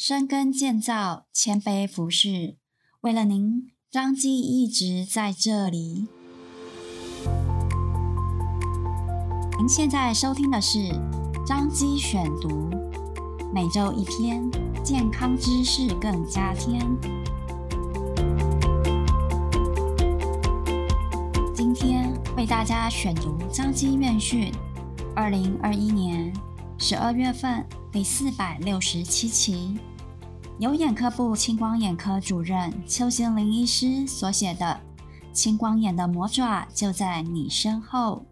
深耕建造，谦卑服侍，为了您，张基一直在这里。您现在收听的是张基选读，每周一篇健康知识更加添。今天为大家选读张基院讯，二零二一年十二月份第四百六十七期。由眼科部青光眼科主任邱心凌医师所写的《青光眼的魔爪就在你身后》，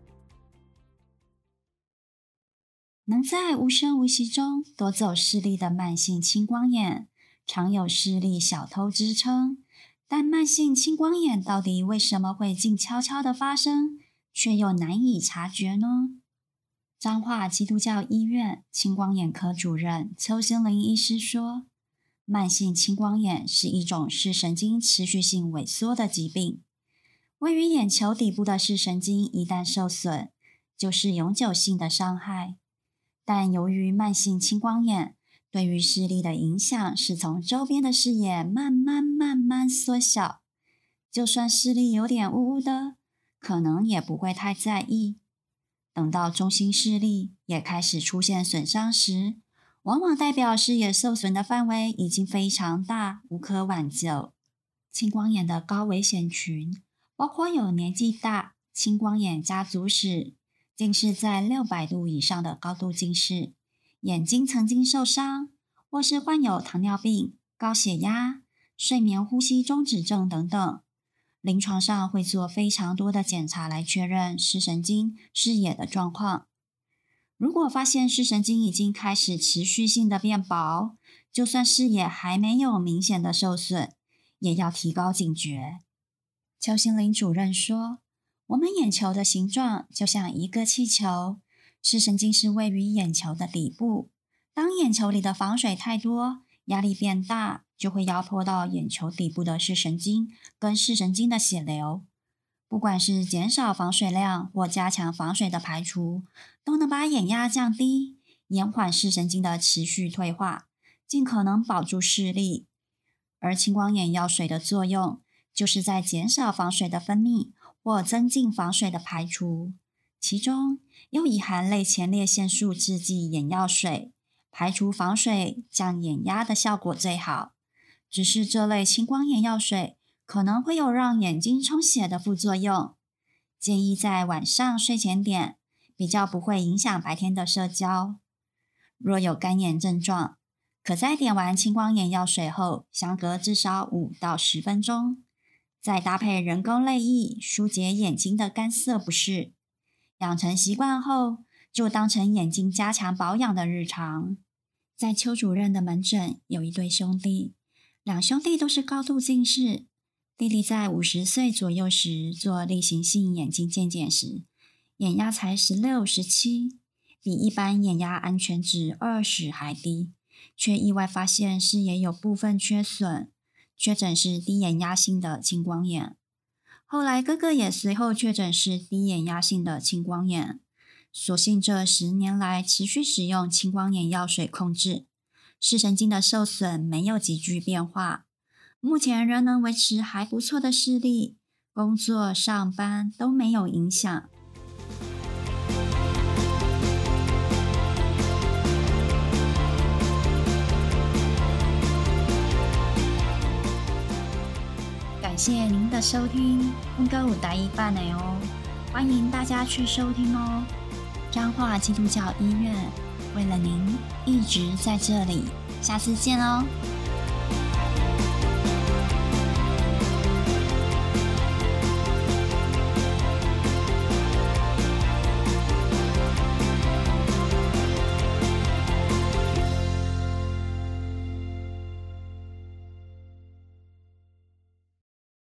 能在无声无息中夺走视力的慢性青光眼，常有视力小偷之称。但慢性青光眼到底为什么会静悄悄的发生，却又难以察觉呢？彰化基督教医院青光眼科主任邱心凌医师说。慢性青光眼是一种视神经持续性萎缩的疾病，位于眼球底部的视神经一旦受损，就是永久性的伤害。但由于慢性青光眼对于视力的影响是从周边的视野慢慢慢慢缩小，就算视力有点雾雾的，可能也不会太在意。等到中心视力也开始出现损伤时，往往代表视野受损的范围已经非常大，无可挽救。青光眼的高危险群包括有年纪大、青光眼家族史、近视在六百度以上的高度近视、眼睛曾经受伤，或是患有糖尿病、高血压、睡眠呼吸中止症等等。临床上会做非常多的检查来确认视神经视野的状况。如果发现视神经已经开始持续性的变薄，就算视野还没有明显的受损，也要提高警觉。邱心林主任说：“我们眼球的形状就像一个气球，视神经是位于眼球的底部。当眼球里的房水太多，压力变大，就会压迫到眼球底部的视神经跟视神经的血流。”不管是减少房水量或加强房水的排除，都能把眼压降低，延缓视神经的持续退化，尽可能保住视力。而青光眼药水的作用，就是在减少房水的分泌或增进房水的排除。其中又以含类前列腺素制剂眼药水，排除防水、降眼压的效果最好。只是这类青光眼药水，可能会有让眼睛充血的副作用，建议在晚上睡前点，比较不会影响白天的社交。若有干眼症状，可在点完青光眼药水后，相隔至少五到十分钟，再搭配人工泪液疏解眼睛的干涩不适。养成习惯后，就当成眼睛加强保养的日常。在邱主任的门诊，有一对兄弟，两兄弟都是高度近视。弟弟在五十岁左右时做例行性眼睛健检时，眼压才十六、十七，比一般眼压安全值二十还低，却意外发现视野有部分缺损，确诊是低眼压性的青光眼。后来哥哥也随后确诊是低眼压性的青光眼，所幸这十年来持续使用青光眼药水控制，视神经的受损没有急剧变化。目前仍能维持还不错的视力，工作上班都没有影响。感谢您的收听，应该有答一半了哦，欢迎大家去收听哦。彰化基督教医院为了您一直在这里，下次见哦。